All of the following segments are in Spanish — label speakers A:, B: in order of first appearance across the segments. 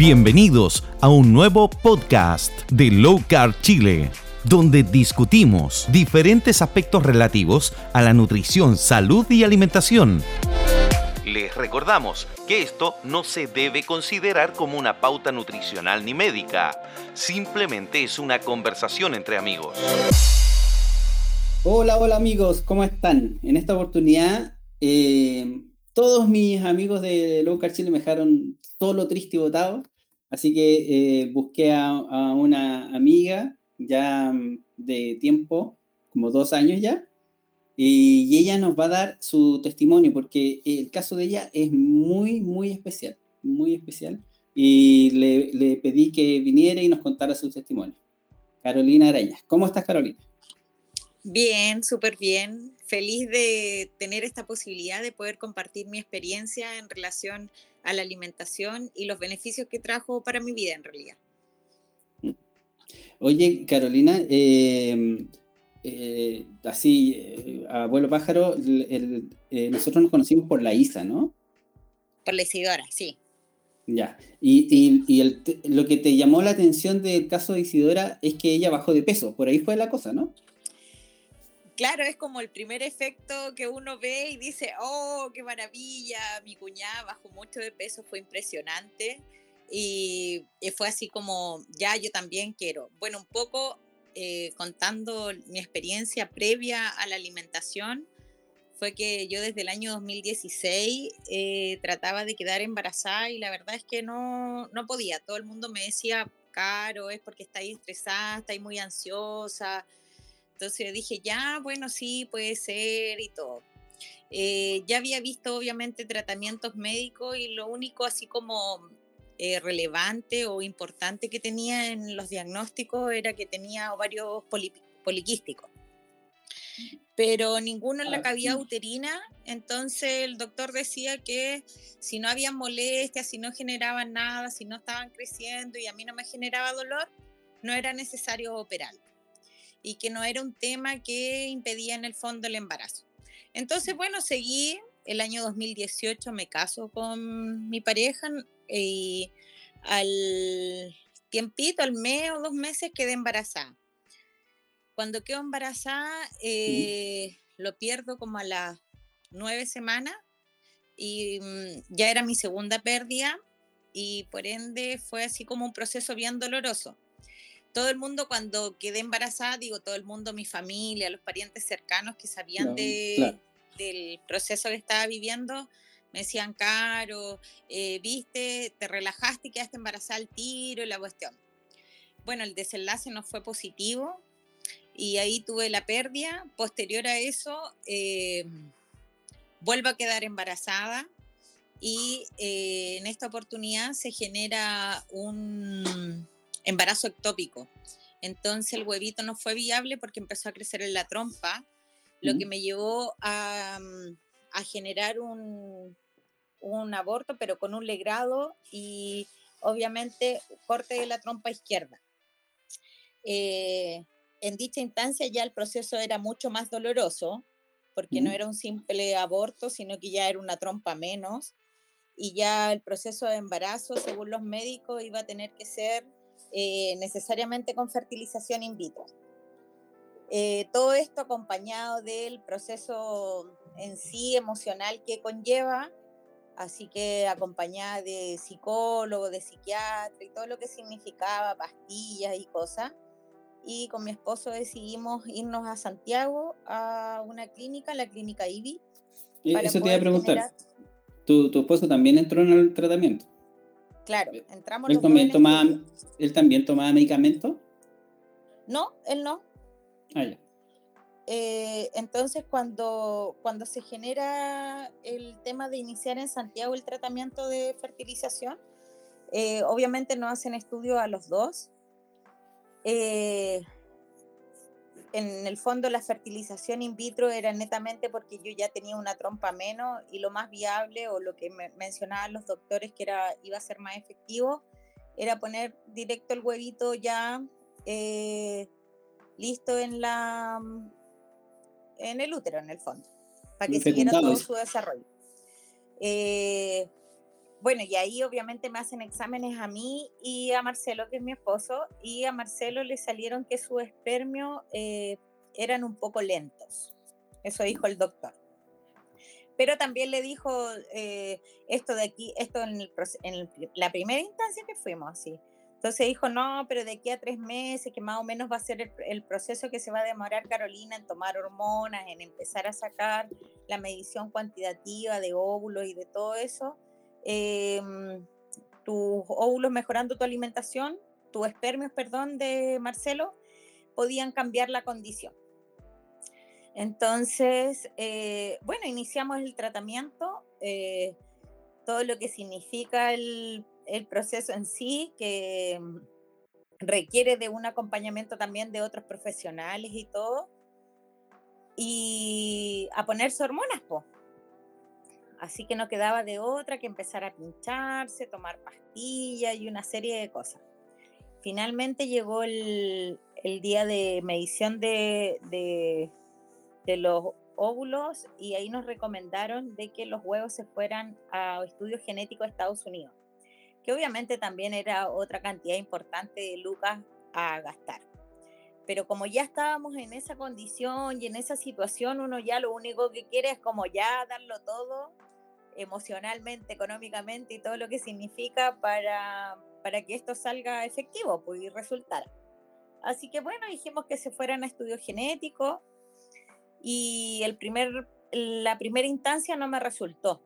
A: Bienvenidos a un nuevo podcast de Low Carb Chile, donde discutimos diferentes aspectos relativos a la nutrición, salud y alimentación. Les recordamos que esto no se debe considerar como una pauta nutricional ni médica, simplemente es una conversación entre amigos.
B: Hola, hola amigos, ¿cómo están? En esta oportunidad, eh, todos mis amigos de Low Carb Chile me dejaron solo, triste y botado, así que eh, busqué a, a, una amiga ya mm, de tiempo, como dos años ya, y ella nos va a dar su testimonio, porque el caso de ella es muy, muy especial, muy especial, y le, le pedí que viniera y nos contara su testimonio. Carolina Arañas, ¿cómo estás Carolina?
C: Bien, súper bien. Feliz de tener esta posibilidad de poder compartir mi experiencia en relación a la alimentación y los beneficios que trajo para mi vida en realidad.
B: Oye, Carolina, eh, eh, así, eh, abuelo pájaro, el, el, eh, nosotros nos conocimos por la ISA, ¿no?
C: Por la Isidora, sí.
B: Ya, y, y, y el, lo que te llamó la atención del caso de Isidora es que ella bajó de peso, por ahí fue la cosa, ¿no?
C: Claro, es como el primer efecto que uno ve y dice, oh, qué maravilla, mi cuñada bajó mucho de peso, fue impresionante. Y, fue así como, ya yo también quiero. Bueno, un poco eh, contando mi experiencia previa a la alimentación, fue que yo desde el año 2016 eh, trataba de quedar embarazada y la verdad es que no, no podía. Todo el mundo me decía, Caro, es porque estáis estresada, estáis muy ansiosa, entonces yo dije, ya, bueno, sí, puede ser y todo. Eh, ya había visto obviamente tratamientos médicos y lo único así como eh, relevante o importante que tenía en los diagnósticos era que tenía ovarios poli poliquísticos. Pero ninguno en la cavidad uterina, entonces el doctor decía que si no había molestias, si no generaban nada, si no estaban creciendo y a mí no me generaba dolor, no era necesario operar y que no era un tema que impedía en el fondo el embarazo. Entonces, bueno, seguí, el año 2018 me caso con mi pareja y al tiempito, al mes o dos meses quedé embarazada. Cuando quedo embarazada, eh, lo pierdo como a las nueve semanas y mm, ya era mi segunda pérdida y por ende fue así como un proceso bien doloroso todo el mundo cuando quedé embarazada, digo, todo el mundo, mi familia, los parientes cercanos que sabían no, de, claro. del proceso que estaba viviendo, me decían, Caro, eh, viste, te relajaste y quedaste embarazada al tiro y la cuestión. Bueno, el desenlace no fue positivo y ahí tuve la pérdida. Posterior a eso, eh, vuelvo a quedar embarazada y eh, en esta oportunidad se genera un embarazo ectópico. Entonces el huevito no fue viable porque empezó a crecer en la trompa, lo que me llevó a, mm, a generar un, un, aborto, pero con un legrado y obviamente corte de la trompa izquierda. Eh, en dicha instancia ya el proceso era mucho más doloroso, porque no era un simple aborto, sino que ya era una trompa menos, y ya el proceso de embarazo, según los médicos, iba a tener que ser eh, necesariamente con fertilización in vitro. Eh, todo esto acompañado del proceso en sí emocional que conlleva, así que acompañada de psicólogo, de psiquiatra y todo lo que significaba pastillas y cosas. Y con mi esposo decidimos irnos a Santiago a una clínica, la clínica IBI.
B: Eso te iba a preguntar. Generar... ¿Tu, ¿Tu esposo también entró en el tratamiento?
C: Claro, entramos.
B: ¿Él, también tomaba, ¿Él también tomaba medicamentos?
C: No, él no.
B: Ah, ya.
C: Eh, entonces, cuando, cuando se genera el tema de iniciar en Santiago el tratamiento de fertilización, eh, obviamente no hacen estudio a los dos. Eh, en el fondo la fertilización in vitro era netamente porque yo ya tenía una trompa menos y lo más viable o lo que me mencionaban los doctores que era, iba a ser más efectivo era poner directo el huevito ya eh, listo en la en el útero en el fondo para que siguiera todo su desarrollo. Eh, bueno, y ahí obviamente me hacen exámenes a mí y a Marcelo, que es mi esposo, y a Marcelo le salieron que su espermio eh, eran un poco lentos. Eso dijo el doctor. Pero también le dijo eh, esto de aquí, esto en, la primera instancia que fuimos, así. Entonces dijo, no, pero de aquí a tres meses, que más o menos va a ser el, proceso que se va a demorar Carolina en tomar hormonas, en empezar a sacar la medición cuantitativa de óvulos y de todo eso, em, tus óvulos mejorando tu alimentación, tus espermios, perdón, de Marcelo, podían cambiar la condición. Entonces, eh, bueno, iniciamos el tratamiento, eh, todo lo que significa el, proceso en sí, que mm, requiere de un acompañamiento también de otros profesionales y todo, y a ponerse hormonas, po. Así que no quedaba de otra que empezar a pincharse, tomar pastillas y una serie de cosas. Finalmente llegó el, día de medición de, de los óvulos y ahí nos recomendaron de que los huevos se fueran a estudios genéticos de Estados Unidos, que obviamente también era otra cantidad importante de lucas a gastar. Pero como ya estábamos en esa condición y en esa situación, uno ya lo único que quiere es como ya darlo todo emocionalmente, económicamente y todo lo que significa para, para que esto salga efectivo pues, y resultara. Así que bueno, dijimos que se fueran a estudios genéticos y el primer, la primera instancia no me resultó.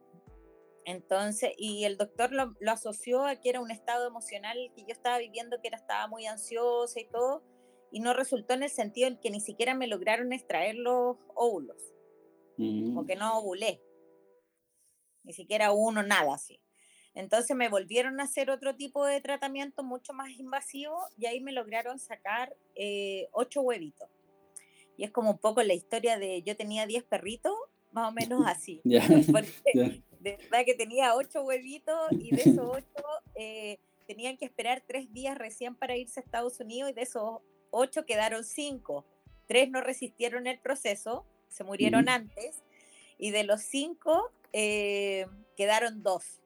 C: Entonces, y el doctor lo, asoció a que era un estado emocional que yo estaba viviendo, que era, estaba muy ansiosa y todo, y no resultó en el sentido en que ni siquiera me lograron extraer los óvulos, mm. o que no ovulé, ni siquiera uno, nada así. Entonces me volvieron a hacer otro tipo de tratamiento mucho más invasivo y ahí me lograron sacar eh, ocho huevitos. Y es como un poco la historia de yo tenía 10 perritos, más o menos así. Porque de verdad que tenía 8 huevitos y de esos 8 eh, tenían que esperar 3 días recién para irse a Estados Unidos y de esos 8 quedaron 5. 3 no resistieron el proceso, se murieron antes y de los 5 eh, quedaron 2.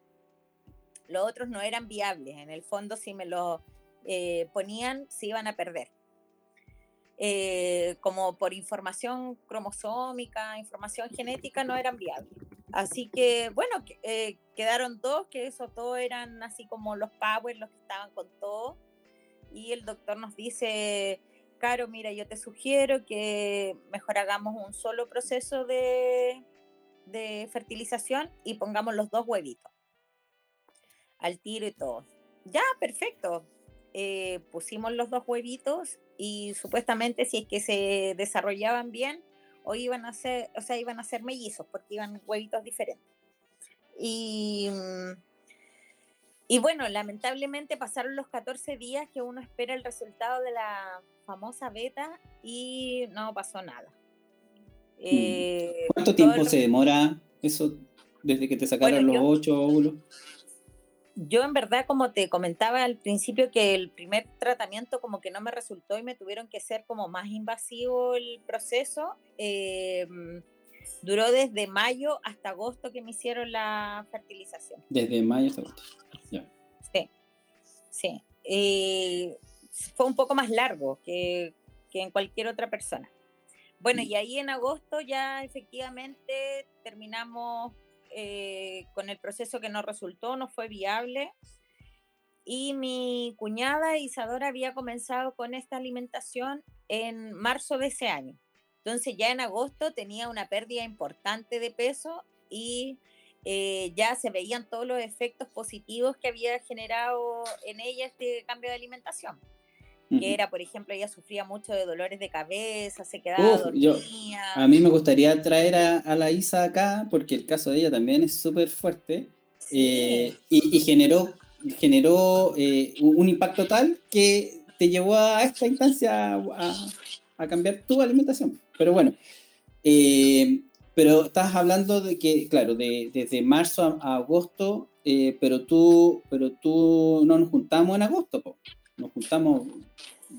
C: Los otros no eran viables, en el fondo si me los eh, ponían se iban a perder. Eh, como por información cromosómica, información genética, no eran viables. Así que, bueno, eh, quedaron dos, que esos dos eran así como los power, los que estaban con todo. Y el doctor nos dice, Caro, mira, yo te sugiero que mejor hagamos un solo proceso de, de fertilización y pongamos los dos huevitos al tiro y todo. Ya, perfecto. Eh, pusimos los dos huevitos y supuestamente si es que se desarrollaban bien o iban a ser, o sea, iban a ser mellizos porque iban huevitos diferentes. Y, y bueno, lamentablemente pasaron los 14 días que uno espera el resultado de la famosa beta y no pasó nada.
B: Mm. Eh, ¿Cuánto tiempo se demora eso desde que te sacaron los ocho óvulos?
C: yo en verdad, como te comentaba al principio, que el primer tratamiento como que no me resultó y me tuvieron que ser como más invasivo el proceso. Em, duró desde mayo hasta agosto que me hicieron la fertilización.
B: Desde mayo hasta agosto.
C: Sí, sí. Eh, fue un poco más largo que, que en cualquier otra persona. Bueno, y ahí en agosto ya efectivamente terminamos eh, con el proceso que no resultó, no fue viable. Y mi cuñada Isadora había comenzado con esta alimentación en marzo de ese año. Entonces ya en agosto tenía una pérdida importante de peso y eh, ya se veían todos los efectos positivos que había generado en ella este cambio de alimentación que era, por ejemplo, ella sufría mucho de dolores de cabeza, se quedaba dormida.
B: a mí me gustaría traer a, la Isa acá, porque el caso de ella también es súper fuerte, eh, y, generó, generó eh, un impacto tal que te llevó a esta instancia a, cambiar tu alimentación. Pero bueno, eh, pero estás hablando de que, claro, de, desde marzo a, agosto, pero, tú, pero tú no nos juntamos en agosto, nos juntamos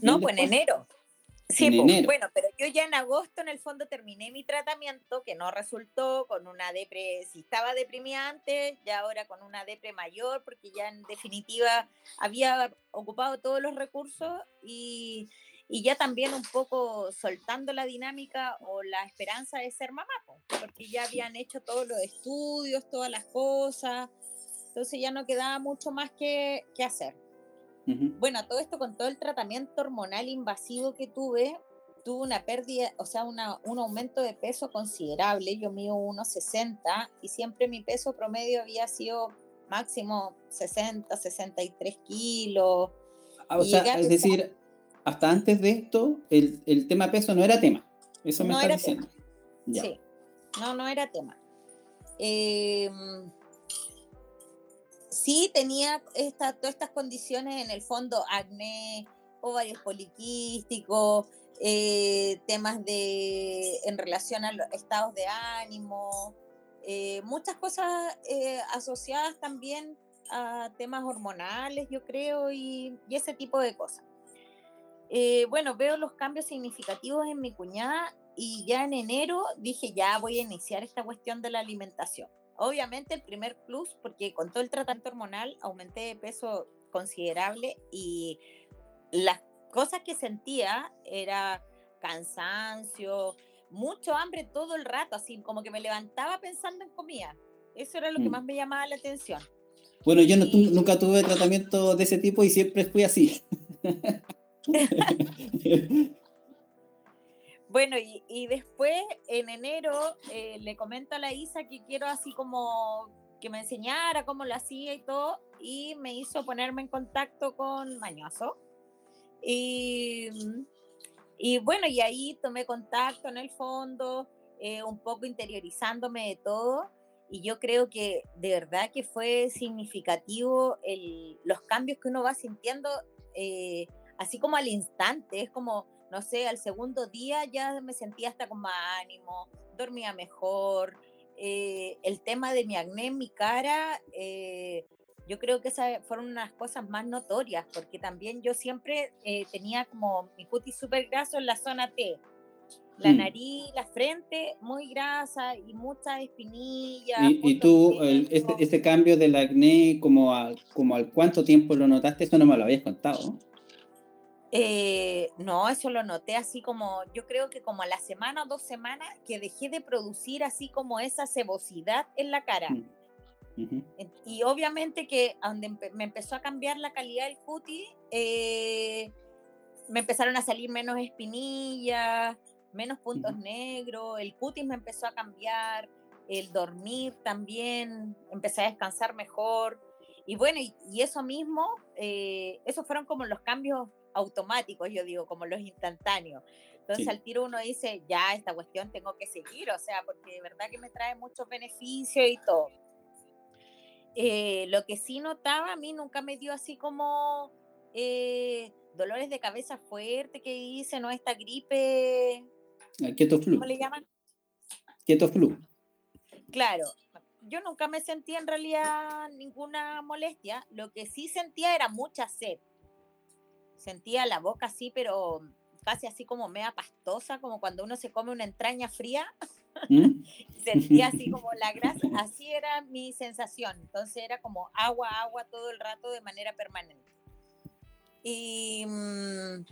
C: no, pues en enero. Sí, pues, bueno, pero yo ya en agosto en el fondo terminé mi tratamiento, que no resultó con una depre, si estaba deprimida antes, ya ahora con una depre mayor, porque ya en definitiva había ocupado todos los recursos y, y ya también un poco soltando la dinámica o la esperanza de ser mamá, porque ya habían hecho todos los estudios, todas las cosas, entonces ya no quedaba mucho más que, que hacer. Bueno, todo esto con todo el tratamiento hormonal invasivo que tuve, tuve una pérdida, o sea, una, un aumento de peso considerable. Yo mido 1,60 y siempre mi peso promedio había sido máximo 60, 63 kilos.
B: Ah, o sea, es decir, hasta antes de esto, el, el, tema peso no era tema. Eso me no está diciendo.
C: Sí, no, no era tema. Eh, sí tenía todas estas condiciones en el fondo, acné, ovarios poliquísticos, eh, temas de en relación a los estados de ánimo, eh, muchas cosas eh, asociadas también a temas hormonales, yo creo, y, y ese tipo de cosas. bueno, veo los cambios significativos en mi cuñada y ya en enero dije, ya voy a iniciar esta cuestión de la alimentación. Obviamente el primer plus, porque con todo el tratamiento hormonal aumenté de peso considerable y las cosas que sentía era cansancio, mucho hambre todo el rato, así como que me levantaba pensando en comida. Eso era lo que mm. más me llamaba la atención.
B: Bueno, yo no, nunca tuve tratamiento de ese tipo y siempre fui así.
C: Bueno, y, después en enero eh, le comento a la Isa que quiero así como que me enseñara cómo lo hacía y todo, y me hizo ponerme en contacto con Mañoso. Y, y bueno, y ahí tomé contacto en el fondo, eh, un poco interiorizándome de todo, y yo creo que de verdad que fue significativo el, los cambios que uno va sintiendo, eh, así como al instante, es como no sé, al segundo día ya me sentía hasta con más ánimo, dormía mejor. Eh, el tema de mi acné en mi cara, eh, yo creo que esas fueron unas cosas más notorias, porque también yo siempre eh, tenía como mi cutis súper graso en la zona T. La mm. nariz, la frente muy grasa y muchas espinillas.
B: ¿Y, tú, este, este, cambio del acné, como, como al cuánto tiempo lo notaste? Eso no me lo habías contado.
C: Eh, no, eso lo noté así como, yo creo que como a la semana o dos semanas que dejé de producir así como esa cebosidad en la cara. Mm, y obviamente que donde me empezó a cambiar la calidad del cutis, eh, me empezaron a salir menos espinillas, menos puntos negros, el cutis me empezó a cambiar, el dormir también, empecé a descansar mejor. Y bueno, y, eso mismo, eh, esos fueron como los cambios automáticos, yo digo, como los instantáneos. Entonces al tiro uno dice, ya, esta cuestión tengo que seguir, o sea, porque de verdad que me trae muchos beneficios y todo. Eh, lo que sí notaba, a mí nunca me dio así como eh, dolores de cabeza fuerte que dice, ¿no? Esta gripe.
B: Keto flu.
C: ¿Cómo le llaman?
B: Keto flu.
C: Claro, yo nunca me sentía en realidad ninguna molestia. Lo que sí sentía era mucha sed sentía la boca así, pero casi así como mea pastosa, como cuando uno se come una entraña fría. ¿Mm? sentía así como la grasa, así era mi sensación. Entonces era como agua, agua todo el rato de manera permanente. Y, mm,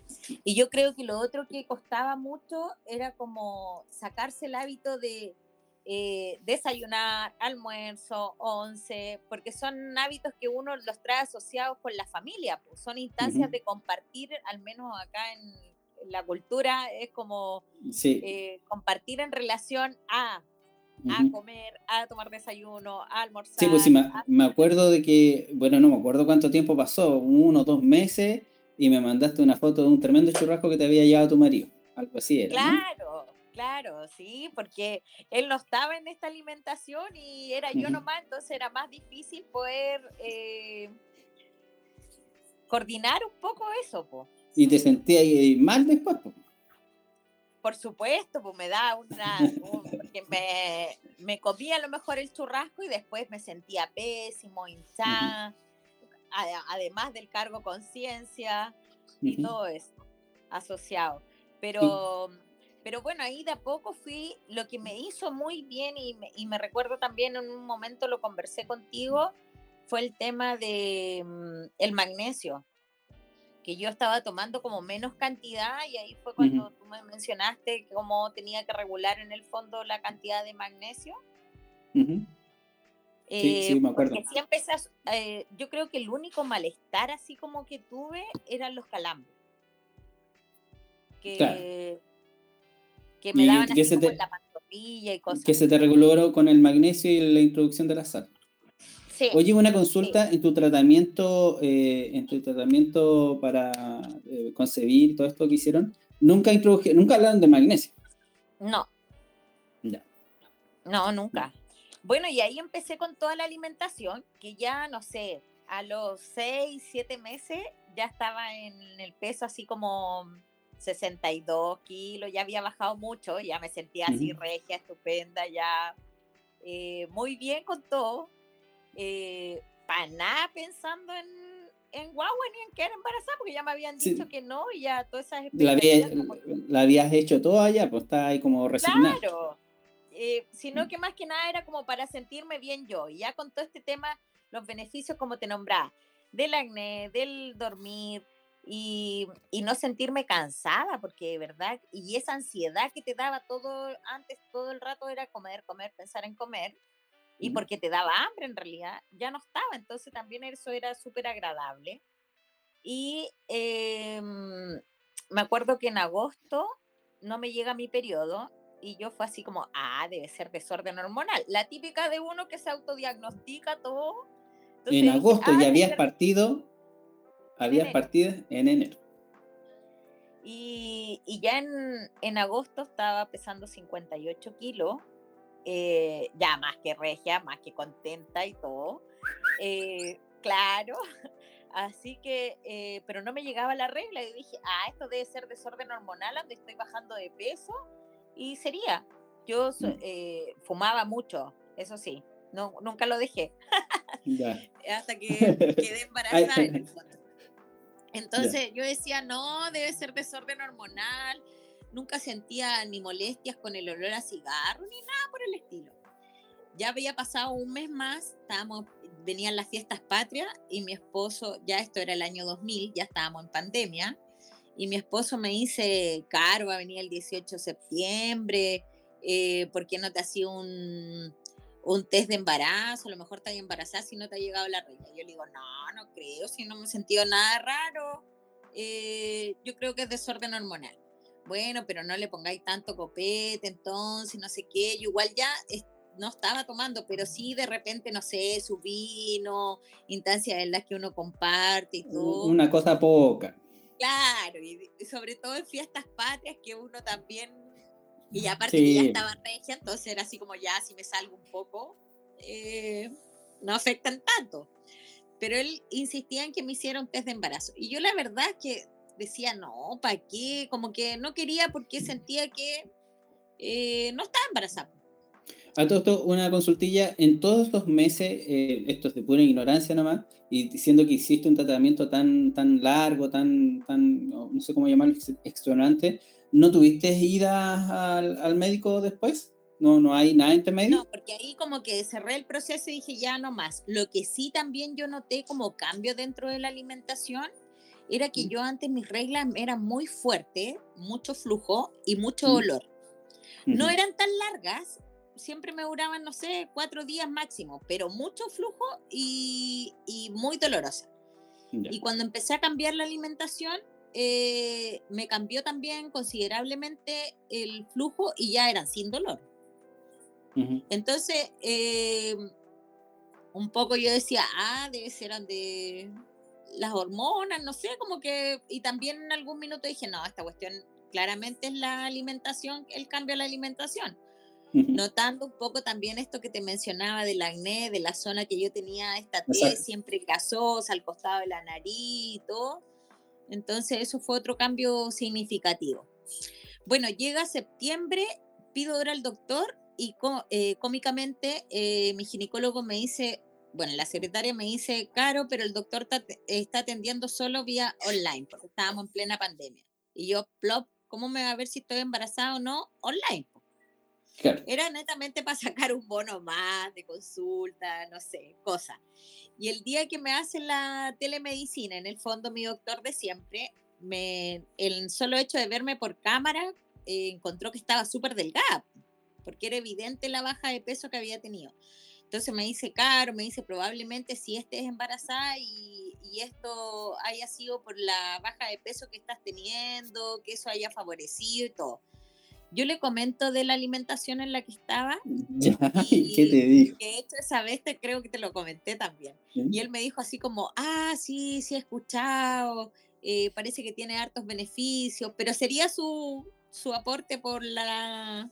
C: y yo creo que lo otro que costaba mucho era como sacarse el hábito de eh, desayunar, almuerzo, once, porque son hábitos que uno los trae asociados con la familia, pues son instancias de compartir, al menos acá en, la cultura, es como eh, compartir en relación a, a comer, a tomar desayuno, a almorzar.
B: Sí, pues sí, me, acuerdo de que, bueno, no me acuerdo cuánto tiempo pasó, uno o dos meses, y me mandaste una foto de un tremendo churrasco que te había llevado tu marido, algo así era.
C: Claro. Claro, sí, porque él no estaba en esta alimentación y era yo nomás, entonces era más difícil poder eh, coordinar un poco eso. Po.
B: ¿Y te sentías mal después?
C: Por supuesto, pues me da una... porque me, me, comía a lo mejor el churrasco y después me sentía pésimo, hinchada, además del cargo conciencia y todo eso asociado. Pero Pero bueno, ahí de a poco fui, lo que me hizo muy bien y me, y me recuerdo también en un momento lo conversé contigo, fue el tema de mm, el magnesio, que yo estaba tomando como menos cantidad y ahí fue cuando tú me mencionaste cómo tenía que regular en el fondo la cantidad de magnesio.
B: Ujú. Sí, sí, me acuerdo.
C: Porque sí empecé a- eh, yo creo que el único malestar así como que tuve eran los calambres. Que,
B: Claro.
C: Que me daban así como
B: te-
C: en la pantorrilla y cosas.
B: Que se te reguló con el magnesio y la introducción de la sal.
C: Sí,
B: Oye, una consulta en tu tratamiento, eh, en tu tratamiento para eh, concebir todo esto que hicieron, nunca introduje, nunca hablaron de magnesio.
C: no,
B: Ya.
C: no, nunca. Bueno, y ahí empecé con toda la alimentación, que ya, no sé, a los 6, 7 meses ya estaba en el peso así como 62 kilos, ya había bajado mucho, ya me sentía así regia, estupenda, ya eh, muy bien con todo. Eh, para nada pensando en, en guagua ni en quedar embarazada, porque ya me habían
B: Sí.
C: dicho que no, y ya todas esas
B: La, había-
C: como
B: la habías hecho toda ya, pues está ahí como resignada.
C: Claro. Eh, sino
B: Mm.
C: que más que nada era como para sentirme bien yo. Y ya con todo este tema, los beneficios, como te nombraba, del acné, del dormir y, y no sentirme cansada, porque de verdad, y esa ansiedad que te daba todo antes, todo el rato era comer, comer, pensar en comer. Y porque te daba hambre en realidad, ya no estaba. Entonces también eso era súper agradable. Y em, me acuerdo que en agosto no me llega mi periodo y yo fue así como, ah, debe ser desorden hormonal. La típica de uno que se autodiagnostica todo. Entonces
B: En
C: dije,
B: agosto
C: "Ah,
B: ya habías
C: ser-".
B: partido, habías
C: enero.
B: partido en enero.
C: Y, y ya en, en agosto estaba pesando 58 kilos, eh, ya más que regia, más que contenta y todo. Eh, claro, así que, eh, pero no me llegaba la regla y dije, ah, esto debe ser desorden hormonal, donde estoy bajando de peso y sería. Yo
B: Mm.
C: fumaba mucho, eso sí, no, nunca lo dejé
B: Ya.
C: hasta que quedé embarazada en el fondo. Entonces yo decía, no, debe ser desorden hormonal. Nunca sentía ni molestias con el olor a cigarro ni nada por el estilo. Ya había pasado un mes más, estábamos, venían las fiestas patrias y mi esposo, ya esto era el año 2000, ya estábamos en pandemia, y mi esposo me dice, Caro, va a venir el 18 de septiembre, eh, ¿por qué no te hacía un, un test de embarazo? A lo mejor estás embarazada si no te ha llegado la regla. Yo le digo, no, no creo, si no me he sentido nada raro, eh, yo creo que es desorden hormonal. Bueno, pero no le pongáis tanto copete, entonces, no sé qué. Yo igual ya no estaba tomando, pero sí de repente, no sé, su vino, instancias en las que uno comparte y todo.
B: Una cosa poca.
C: Claro, y y sobre todo en fiestas patrias que uno también, y aparte que ya
B: Sí.
C: estaba regia, entonces era así como ya, si me salgo un poco, eh, no afectan tanto. Pero él insistía en que me hiciera un test de embarazo. Y yo la verdad es que decía, no, ¿para qué? Como que no quería porque sentía que eh, no estaba embarazada.
B: A todo esto, una consultilla, en todos estos meses, eh, esto es de pura ignorancia nomás, y diciendo que hiciste un tratamiento tan, tan largo, tan, tan, no sé cómo llamarlo, ex- extenuante, ¿no tuviste idas al, al médico después? ¿No, ¿No hay nada intermedio?
C: No, porque ahí como que cerré el proceso y dije ya no más. Lo que sí también yo noté como cambio dentro de la alimentación era que
B: Mm.
C: yo antes mis reglas eran muy fuertes, mucho flujo y mucho
B: Mm.
C: olor. No
B: Ujú.
C: eran tan largas, siempre me duraban, no sé, cuatro días máximo, pero mucho flujo y, y muy dolorosa. Y cuando empecé a cambiar la alimentación, eh, me cambió también considerablemente el flujo y ya eran sin dolor. Entonces, eh, un poco yo decía, ah, debe ser de las hormonas, no sé, como que, y también en algún minuto dije, no, esta cuestión claramente es la alimentación, el cambio a la alimentación. Notando un poco también esto que te mencionaba del acné, de la zona que yo tenía, esta T siempre gasosa al costado de la nariz y todo. Entonces, eso fue otro cambio significativo. Bueno, llega septiembre, pido hora al doctor y eh, cómicamente eh, mi ginecólogo me dice, bueno, la secretaria me dice, Caro, pero el doctor está atendiendo solo vía online, porque estábamos en plena pandemia. Y yo, plop, ¿cómo me va a ver si estoy embarazada o no? Online. Era netamente para sacar un bono más de consulta, no sé, cosa. Y el día que me hacen la telemedicina, en el fondo mi doctor de siempre, me, el solo hecho de verme por cámara, eh, encontró que estaba súper delgada, porque era evidente la baja de peso que había tenido. Entonces me dice, Caro, me dice, probablemente si estés embarazada y, y, esto haya sido por la baja de peso que estás teniendo, que eso haya favorecido y todo yo le comento de la alimentación en la que estaba.
B: y, ¿Qué te dijo?
C: Que hecho esa vez te, creo que te lo comenté también. Y él me dijo así como, ah, sí, sí he escuchado, eh, parece que tiene hartos beneficios, pero sería su, su aporte por, la,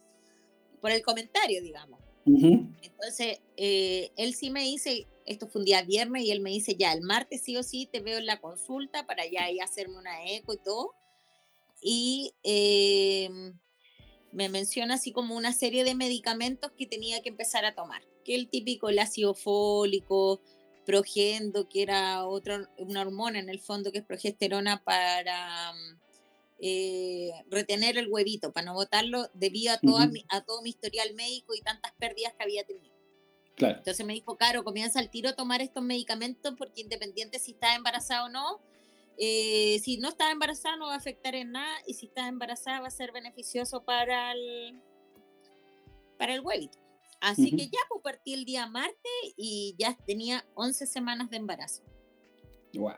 C: por el comentario, digamos. Entonces, eh, él sí me dice, esto fue un día viernes, y él me dice, ya, el martes sí o sí te veo en la consulta para ya ir a hacerme una eco y todo. Y... Eh, me menciona así como una serie de medicamentos que tenía que empezar a tomar, que el típico el ácido fólico, progendo, que era otra, una hormona en el fondo que es progesterona para eh, retener el huevito, para no botarlo debido a, toda a todo mi historial médico y tantas pérdidas que había tenido. Claro. Entonces me dijo, Caro, comienza al tiro a tomar estos medicamentos porque independiente si estás embarazada o no, eh, si no está embarazada no va a afectar en nada y si está embarazada va a ser beneficioso para el, para el huevito. Así que ya pues, partí el día martes y ya tenía 11 semanas de embarazo.
B: Wow.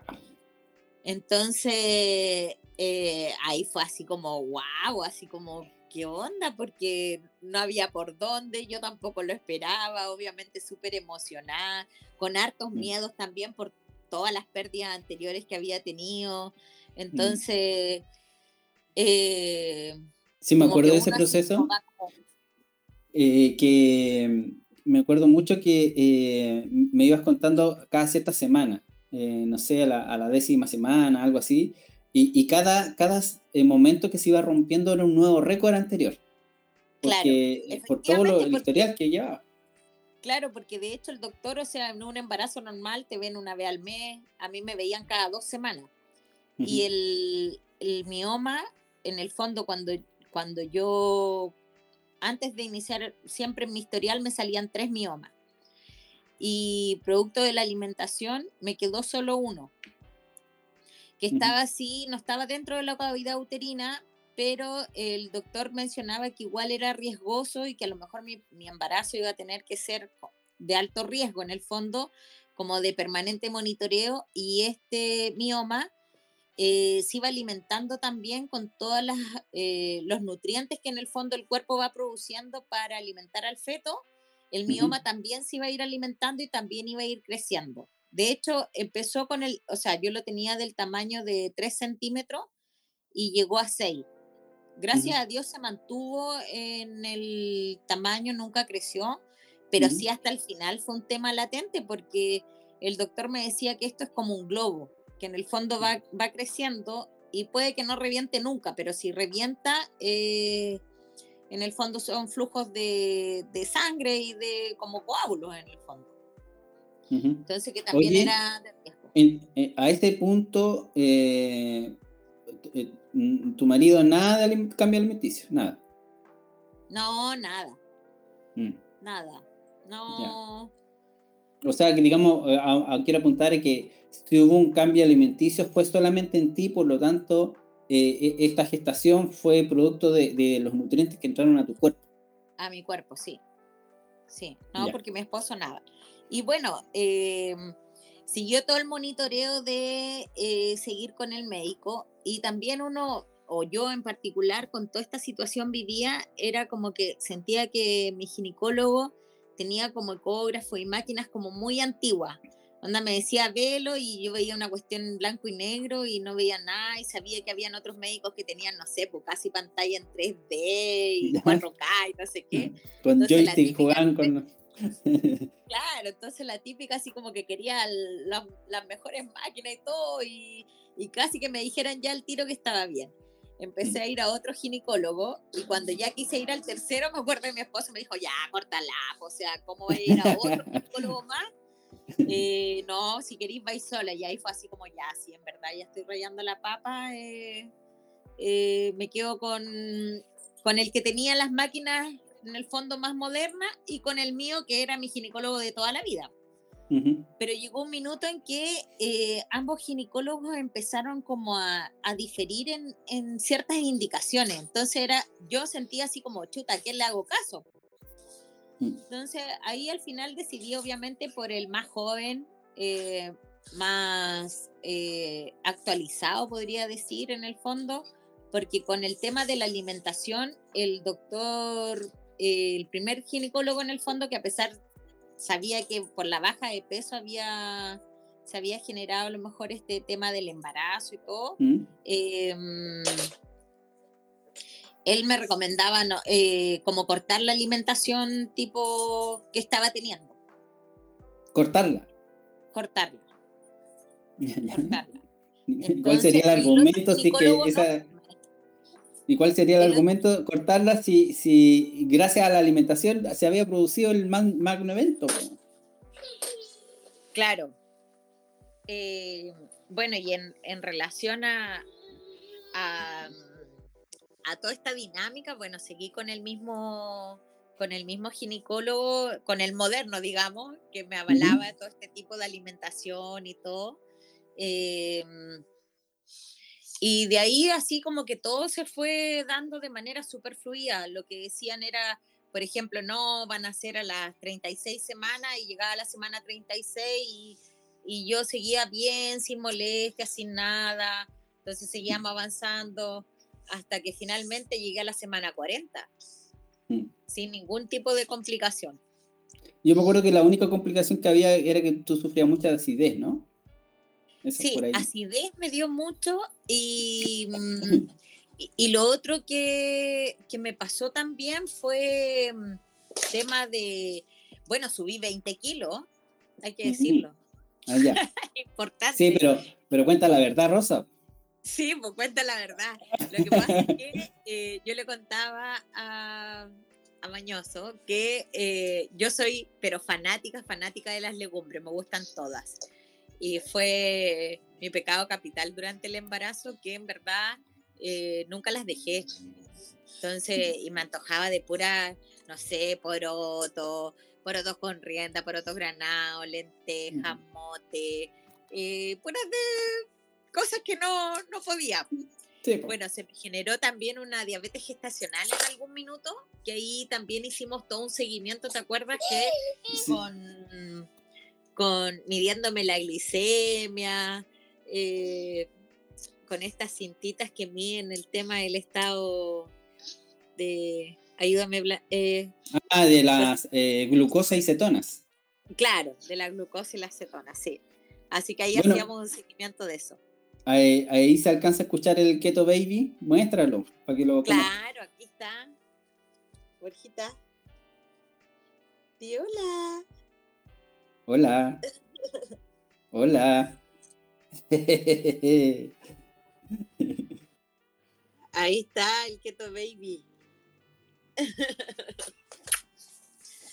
C: Entonces, eh, ahí fue así como, wow, así como, ¿qué onda? Porque no había por dónde, yo tampoco lo esperaba, obviamente súper emocionada, con hartos mm. miedos también por todas las pérdidas anteriores que había tenido. Mm. Entonces... Eh,
B: sí, me acuerdo de ese proceso. Eh, que me acuerdo mucho que eh, me ibas contando cada cierta semana, no sé, a la, décima semana, algo así, y, cada, cada momento que se iba rompiendo era un nuevo récord anterior. Porque, por todo lo, el historial que llevaba.
C: Claro, porque de hecho el doctor, o sea, en un embarazo normal te ven una vez al mes, a mí me veían cada dos semanas. Y el, el, mioma, en el fondo, cuando, cuando yo, antes de iniciar, siempre en mi historial me salían tres miomas. Y producto de la alimentación me quedó solo uno, que estaba así, no estaba dentro de la cavidad uterina, pero el doctor mencionaba que igual era riesgoso y que a lo mejor mi, embarazo iba a tener que ser de alto riesgo en el fondo, como de permanente monitoreo, y este mioma eh, se iba alimentando también con todos eh, los nutrientes que en el fondo el cuerpo va produciendo para alimentar al feto. El mioma también se iba a ir alimentando y también iba a ir creciendo. De hecho, empezó con el, o sea, yo lo tenía del tamaño de 3 centímetros y llegó a 6. Gracias a Dios se mantuvo en el tamaño, nunca creció, pero sí hasta el final fue un tema latente porque el doctor me decía que esto es como un globo, que en el fondo va, va creciendo y puede que no reviente nunca, pero si revienta, eh, en el fondo son flujos de, sangre y de como coágulos en el fondo. Entonces que también era de
B: riesgo. Eh, a este punto, eh, tu marido nada de cambio alimenticio, nada.
C: No, nada. Mm. Nada. No.
B: O sea, que digamos, eh, quiero apuntar que si hubo un cambio alimenticio fue solamente en ti, por lo tanto, eh, e, esta gestación fue producto de, los nutrientes que entraron a tu cuerpo.
C: A mi cuerpo, sí. Sí, no, porque mi esposo nada. Y bueno, eh, siguió todo el monitoreo de eh, seguir con el médico y también uno, o yo en particular, con toda esta situación vivía, era como que sentía que mi ginecólogo tenía como ecógrafo y máquinas como muy antiguas. Onda me decía velo y yo veía una cuestión en blanco y negro y no veía nada y sabía que habían otros médicos que tenían, no sé, pues casi pantalla en 3D y 4K y no sé qué.
B: Con joystick jugaban con...
C: claro, entonces la típica así como que quería las mejores máquinas y todo y, casi que me dijeran ya el tiro que estaba bien. Empecé mm. a ir a otro ginecólogo y cuando ya quise ir al tercero, me acuerdo que mi esposo me dijo, ya, córtala, o sea, ¿cómo voy a ir a otro ginecólogo más? Eh, no, si queréis vais sola. Y ahí fue así como, ya, sí, en verdad, ya estoy rayando la papa. Eh, eh, me quedo con, con el que tenía las máquinas en el fondo más modernas y con el mío que era mi ginecólogo de toda la vida. Pero llegó un minuto en que eh, ambos ginecólogos empezaron como a, a diferir en, en, ciertas indicaciones. Entonces era, yo sentía así como, chuta, ¿a quién le hago caso? Mm. Entonces ahí al final decidí obviamente por el más joven, eh, más eh, actualizado, podría decir, en el fondo, porque con el tema de la alimentación, el doctor, el primer ginecólogo en el fondo, que a pesar sabía que por la baja de peso había se había generado a lo mejor este tema del embarazo y todo, mm. em, él me recomendaba eh, como cortar la alimentación tipo que estaba teniendo.
B: Cortarla.
C: Cortarla.
B: ¿Y cuál sería el argumento si que esa... ¿Y cuál sería el, argumento cortarla si, si gracias a la alimentación se había producido el magno evento?
C: Claro. Eh, bueno, y en, en relación a, a, a, toda esta dinámica, bueno, seguí con el mismo con el mismo ginecólogo, con el moderno, digamos, que me avalaba todo este tipo de alimentación y todo. Em, y de ahí así como que todo se fue dando de manera súper fluida. Lo que decían era, por ejemplo, no, van a ser a las 36 semanas y llegaba a la semana 36 y, y yo seguía bien, sin molestia, sin nada. Entonces seguíamos avanzando hasta que finalmente llegué a la semana 40, mm. sin ningún tipo de complicación.
B: Yo me acuerdo que la única complicación que había era que tú sufrías mucha acidez, ¿no?
C: Sí, acidez me dio mucho mm, y, y, lo otro que, que, me pasó también fue mm, tema de, bueno, subí 20 kilos, hay que decirlo.
B: Ah, ya. Importante. Sí, pero, pero cuenta la verdad, Rosa.
C: Sí, pues cuenta la verdad. Lo que pasa es que eh, yo le contaba a, a Mañoso que eh, yo soy, pero fanática, fanática de las legumbres, me gustan todas y fue mi pecado capital durante el embarazo que en verdad eh, nunca las dejé. Entonces, y me antojaba de pura, no sé, poroto, porotos con rienda, porotos granados, lentejas, mote, eh, puras de cosas que no, no podía. Bueno, se me generó también una diabetes gestacional en algún minuto, que ahí también hicimos todo un seguimiento, ¿te acuerdas? Que con con midiéndome la glicemia, eh, con estas cintitas que miden el tema del estado de, ayúdame,
B: eh, ah, de las eh, glucosa y cetonas.
C: Claro, de la glucosa y las cetonas, sí. Así que ahí hacíamos un seguimiento de eso.
B: Ahí, se alcanza a escuchar el Keto Baby, muéstralo para que lo
C: Claro, aquí está. Borjita. hola.
B: Hola. Hola.
C: Ahí está el Keto Baby.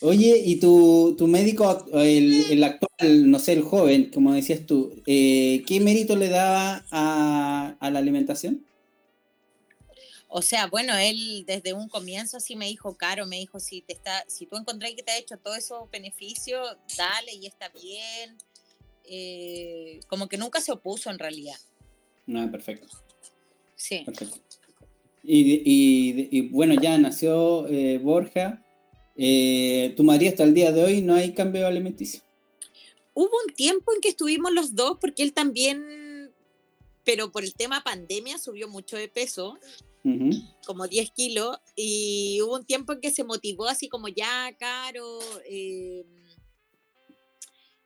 B: Oye, ¿y tu, médico, el, actual, no sé, el joven, como decías tú, eh, qué mérito le daba a, a la alimentación?
C: O sea, bueno, él desde un comienzo sí me dijo, Caro, me dijo, si, te está, si tú encontrás que te ha hecho todos esos beneficios, dale y está bien. Eh, como que nunca se opuso en realidad.
B: No, perfecto.
C: Sí.
B: Perfecto. Y, bueno, ya nació eh, Borja. Eh, tu María hasta el día de hoy no hay cambio alimenticio.
C: Hubo un tiempo en que estuvimos los dos porque él también, pero por el tema pandemia subió mucho de peso como 10 kilos, y hubo un tiempo en que se motivó así como ya, caro, em,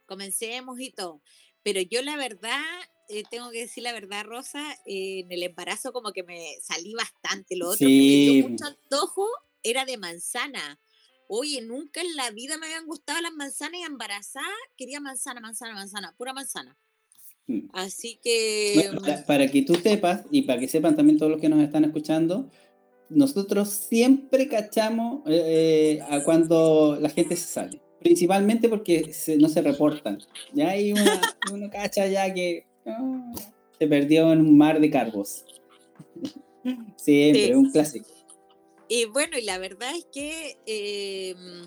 C: comencemos y todo. Pero yo la verdad, eh, tengo que decir la verdad, Rosa, en el embarazo como que me salí bastante. Lo otro que me dio mucho antojo era de manzana. Oye, nunca en la vida me habían gustado las manzanas y embarazada quería manzana, manzana, manzana, pura manzana. Mm. Así que...
B: Mm, para, que tú sepas y para que sepan también todos los que nos están escuchando, nosotros siempre cachamos eh, a cuando la gente se sale, principalmente porque no se reportan. Ya hay una, cacha ya que ah, se perdió en un mar de cargos. Siempre, un clásico.
C: Y bueno, y la verdad es que em,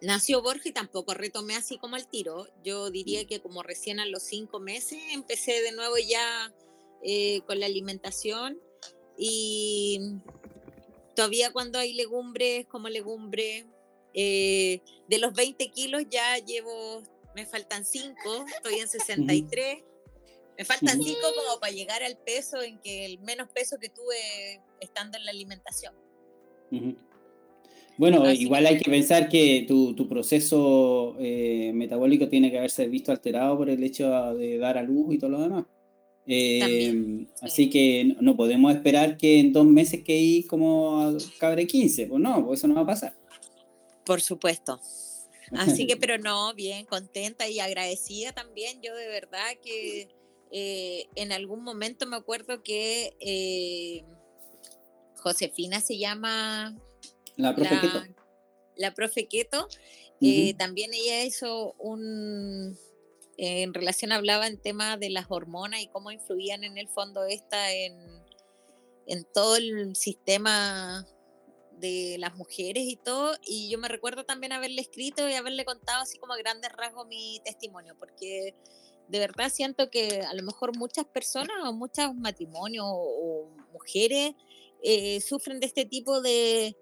C: nació Borja y tampoco retomé así como el tiro. Yo diría que como recién a los cinco meses empecé de nuevo ya eh, con la alimentación y todavía cuando hay legumbres como legumbre, eh, de los 20 kilos ya llevo, me faltan 5, estoy en 63. Me faltan 5 como para llegar al peso en que el menos peso que tuve estando en la alimentación.
B: Bueno, igual hay que pensar que tu, tu proceso eh, metabólico tiene que haberse visto alterado por el hecho de dar a luz y todo lo demás. Eh, así que no podemos esperar que en dos meses que hay como cabre 15, pues no, pues eso no va a pasar.
C: Por supuesto. Así que, pero no, bien, contenta y agradecida también. Yo de verdad que eh, en algún momento me acuerdo que Josefina se llama
B: la profe Keto.
C: La profe Keto. Eh, también ella hizo un, en relación, hablaba en tema de las hormonas y cómo influían en el fondo esta en, en todo el sistema de las mujeres y todo. Y yo me recuerdo también haberle escrito y haberle contado así como a grandes rasgos mi testimonio, porque de verdad siento que a lo mejor muchas personas o muchos matrimonios o, mujeres eh, sufren de este tipo de,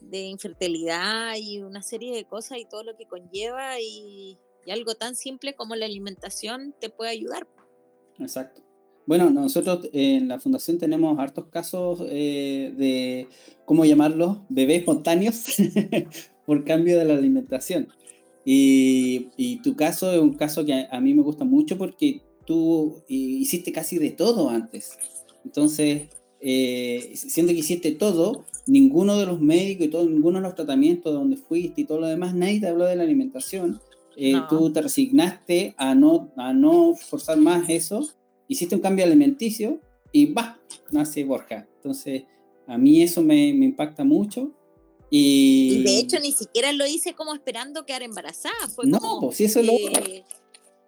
C: de infertilidad y una serie de cosas y todo lo que conlleva y, algo tan simple como la alimentación te puede ayudar.
B: Exacto. Bueno, nosotros en la fundación tenemos hartos casos eh, de, ¿cómo llamarlos? Bebés espontáneos por cambio de la alimentación. Y, y, tu caso es un caso que a, mí me gusta mucho porque tú hiciste casi de todo antes. Entonces, eh, siendo que hiciste todo, ninguno de los médicos y todo, ninguno de los tratamientos donde fuiste y todo lo demás, nadie te habló de la alimentación. Eh, tú te resignaste a no, a no forzar más eso, hiciste un cambio alimenticio y va, nace Borja. Entonces, a mí eso me, me impacta mucho. Y...
C: de hecho ni siquiera lo hice como esperando quedar embarazada. Fue
B: no,
C: como,
B: pues si eso lo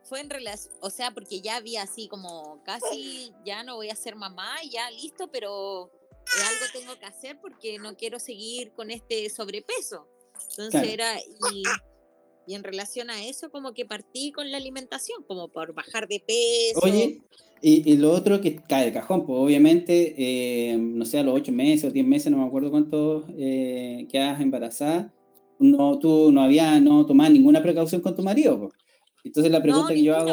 C: fue en relación, o sea, porque ya había así como casi, ya no voy a ser mamá, ya listo, pero algo tengo que hacer porque no quiero seguir con este sobrepeso. Entonces era, y, y, en relación a eso, como que partí con la alimentación, como por bajar de peso.
B: Oye, y, y lo otro que cae de cajón, pues obviamente, eh, no sé, a los ocho meses o diez meses, no me acuerdo cuánto eh, quedas embarazada, no, tú no había, no tomabas ninguna precaución con tu marido, pues. Entonces la pregunta que yo hago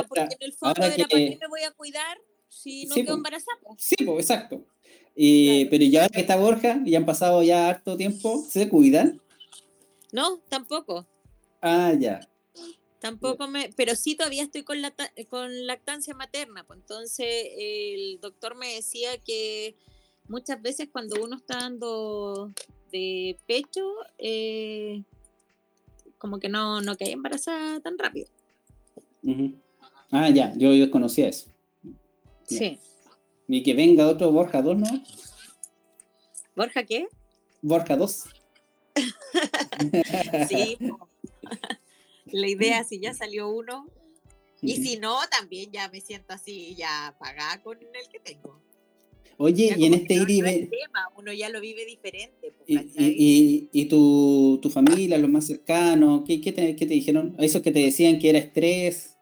C: ahora que, me voy a cuidar si no sí, quedo embarazada?
B: Sí, pues, exacto. Pero ya que está Borja, y han pasado ya harto tiempo, ¿se cuidan?
C: No, tampoco.
B: Ah, ya.
C: Tampoco me, pero sí todavía estoy con, la, con lactancia materna, pues entonces el doctor me decía que muchas veces cuando uno está dando de pecho, eh, como que no, no cae embarazada tan rápido.
B: Ah, ya, yo desconocía eso.
C: Sí.
B: Y que venga otro Borja 2, ¿no?
C: ¿Borja qué?
B: Borja 2.
C: sí. La idea, si ya salió uno, y si no, también ya me siento así, ya pagada con el que tengo.
B: Oye, y en este ir y
C: uno ya lo vive diferente.
B: ¿Y, y, y tu, tu, familia, los más cercanos, ¿qué, qué, te, qué te dijeron? ¿Esos que te decían que era estrés?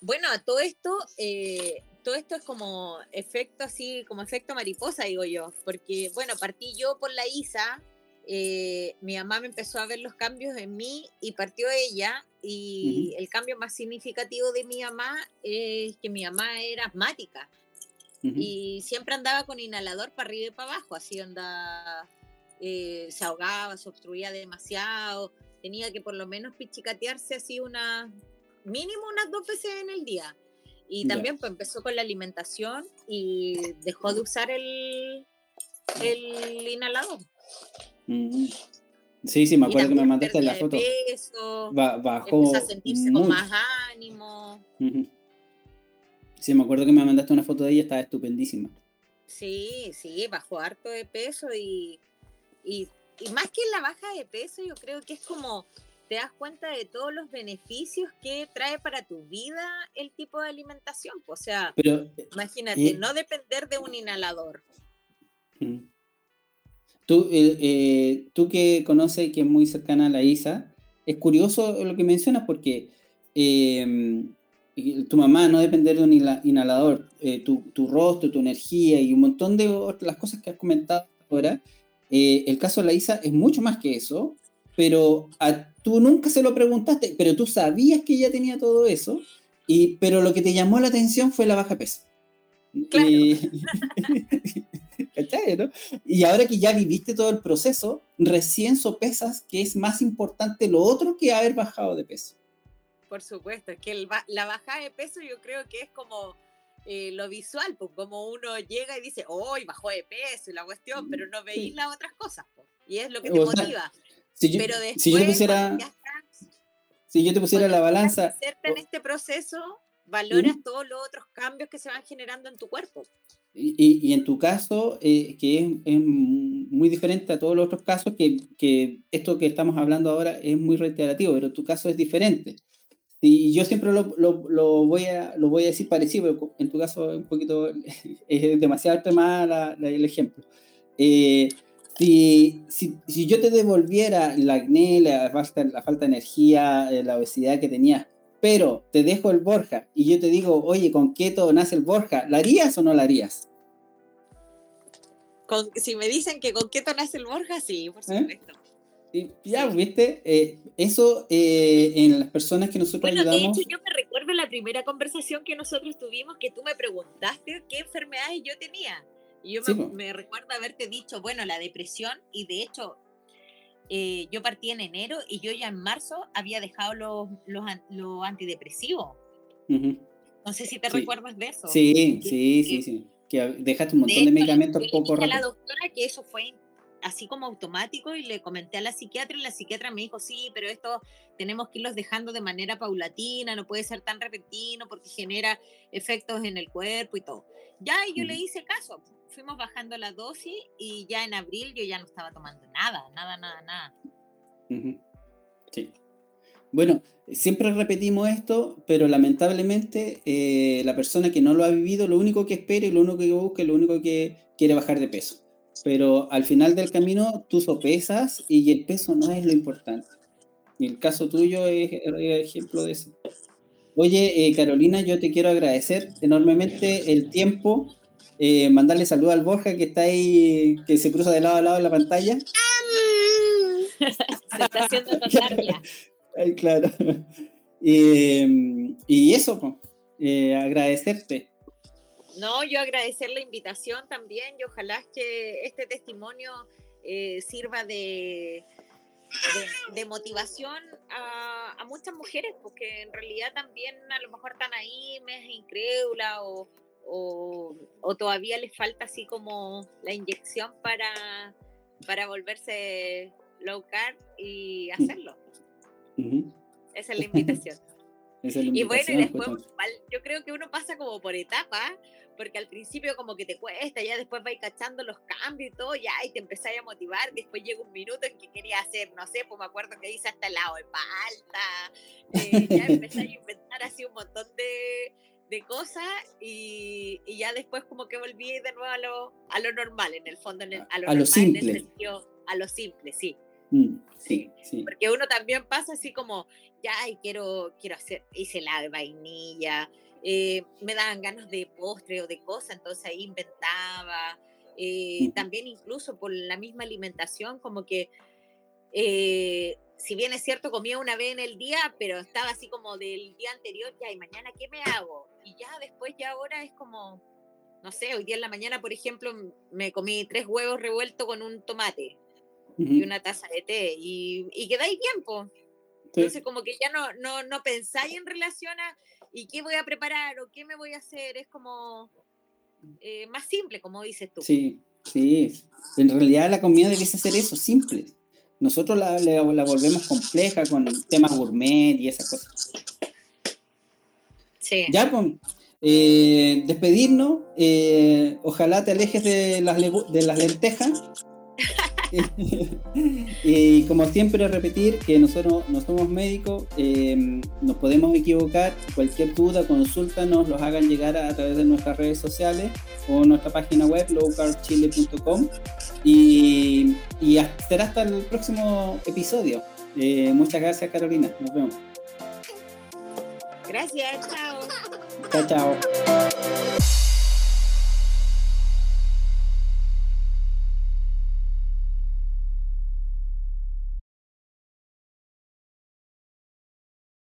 C: Bueno, todo esto, eh, todo esto es como efecto así, como efecto mariposa, digo yo, porque bueno, partí yo por la ISA, eh, mi mamá me empezó a ver los cambios en mí y partió ella, y el cambio más significativo de mi mamá es que mi mamá era asmática. Y siempre andaba con inhalador para arriba y para abajo, así andaba, eh, se ahogaba, se obstruía demasiado, tenía que por lo menos pichicatearse así una, mínimo unas dos veces en el día. Y también pues, empezó con la alimentación y dejó de usar el, el inhalador.
B: Sí, sí, me acuerdo que me mandaste la foto.
C: Peso, bajó. a sentirse con más ánimo.
B: Sí, me acuerdo que me mandaste una foto de ella, estaba estupendísima.
C: Sí, sí, bajó harto de peso y, y, y más que la baja de peso, yo creo que es como te das cuenta de todos los beneficios que trae para tu vida el tipo de alimentación. O sea, imagínate, no depender de un inhalador.
B: Tú, eh, eh, tú que conoces que es muy cercana a la ISA, es curioso lo que mencionas porque em, tu mamá no depender de un inhalador, eh, tu, tu, rostro, tu energía y un montón de otras las cosas que has comentado ahora, el caso de la ISA es mucho más que eso, pero a, tú nunca se lo preguntaste, pero tú sabías que ella tenía todo eso, y, pero lo que te llamó la atención fue la baja peso.
C: Claro.
B: Y ahora que ya viviste todo el proceso, recién sopesas que es más importante lo otro que haber bajado de peso.
C: Por supuesto, es que la bajada de peso yo creo que es como eh, lo visual, pues como uno llega y dice, hoy bajó de peso y la cuestión, pero no veis las otras cosas, y es lo que te motiva.
B: Si, yo,
C: pero después,
B: si yo te pusiera, si yo te pusiera la balanza...
C: En este proceso, valoras todos los otros cambios que se van generando en tu cuerpo.
B: Y, y en tu caso, eh, que es, es, muy diferente a todos los otros casos, que, que, esto que estamos hablando ahora es muy reiterativo, pero tu caso es diferente. Y yo siempre lo, lo, lo voy, a, lo voy a decir parecido, pero en tu caso es un poquito, es demasiado tema la, el ejemplo. Eh, si, si, si, yo te devolviera la acné, la falta, la falta de energía, eh, la obesidad que tenías, pero te dejo el Borja y yo te digo, oye, ¿con qué todo nace el Borja? ¿La harías o no la harías?
C: Con, si me dicen que con keto nace el Borja, sí, por ¿Eh? supuesto.
B: ¿Eh? ya, viste, eh, eso eh, en las personas que nosotros
C: bueno,
B: ayudamos.
C: De hecho, yo me recuerdo la primera conversación que nosotros tuvimos que tú me preguntaste qué enfermedades yo tenía. Y yo me, me, recuerdo haberte dicho, bueno, la depresión, y de hecho, eh, yo partí en enero y yo ya en marzo había dejado los, los, los antidepresivos. No sé si te recuerdas de eso.
B: Sí, sí, sí, sí. Que dejaste un montón de, medicamentos poco
C: rápido. a la doctora que eso fue así como automático y le comenté a la psiquiatra y la psiquiatra me dijo, sí, pero esto tenemos que irlos dejando de manera paulatina, no puede ser tan repentino porque genera efectos en el cuerpo y todo. Ya, y yo le hice caso fuimos bajando la dosis y ya en abril yo ya no estaba tomando nada, nada, nada, nada.
B: Sí. Bueno, siempre repetimos esto, pero lamentablemente eh, la persona que no lo ha vivido, lo único que espera y lo único que busca, lo único que quiere bajar de peso. Pero al final del camino tú sopesas y el peso no es lo importante. Y el caso tuyo es ejemplo de eso. Oye, eh, Carolina, yo te quiero agradecer enormemente el tiempo eh, mandarle saludos al Borja que está ahí, que se cruza de lado a lado en la pantalla.
C: se está haciendo
B: Ay, claro. y eso, eh, agradecerte.
C: No, yo agradecer la invitación también y ojalá que este testimonio sirva de, de, motivación a, a, muchas mujeres, porque en realidad también a lo mejor están ahí, me es incrédula o, o, todavía les falta así como la inyección para, para volverse low carb y mm. hacerlo. Esa es la invitación. y bueno, y después yo creo que uno pasa como por etapas, porque al principio como que te cuesta, ya después vais cachando los cambios y todo, ya, y te empezáis a motivar, después llega un minuto en que quería hacer, no sé, pues me acuerdo que hice hasta el lado de palta, eh, ya empezáis a inventar así un montón de, de cosas y, y, ya después como que volví de nuevo a lo, a lo normal, en el fondo, en el, a lo,
B: a lo simple.
C: a lo simple, sí.
B: Mm, sí, sí.
C: Porque uno también pasa así como, ya, y quiero, quiero hacer, hice la de vainilla, eh, me daban ganas de postre o de cosas, entonces ahí inventaba. Eh, también incluso por la misma alimentación, como que eh, si bien es cierto, comía una vez en el día, pero estaba así como del día anterior, ya, y mañana, ¿qué me hago? Y ya después, ya ahora es como, no sé, hoy día en la mañana, por ejemplo, me comí tres huevos revueltos con un tomate y una taza de té, y, y quedáis tiempo. Entonces, como que ya no, no, no pensáis en relación a, ¿y qué voy a preparar o qué me voy a hacer? Es como eh, más simple, como dices tú.
B: Sí, sí. En realidad la comida debe ser eso, simple. Nosotros la, la, volvemos compleja con temas gourmet y esas cosas.
C: Sí.
B: Ya, pues, eh, despedirnos. Eh, ojalá te alejes de las, de las lentejas. y como siempre repetir que nosotros no somos médicos, em, nos podemos equivocar, cualquier duda, consulta nos los hagan llegar a, través de nuestras redes sociales o nuestra página web lowcardchile.com y, y será hasta el próximo episodio. Eh, muchas gracias Carolina, nos vemos.
C: Gracias, chao.
B: Chao, chao.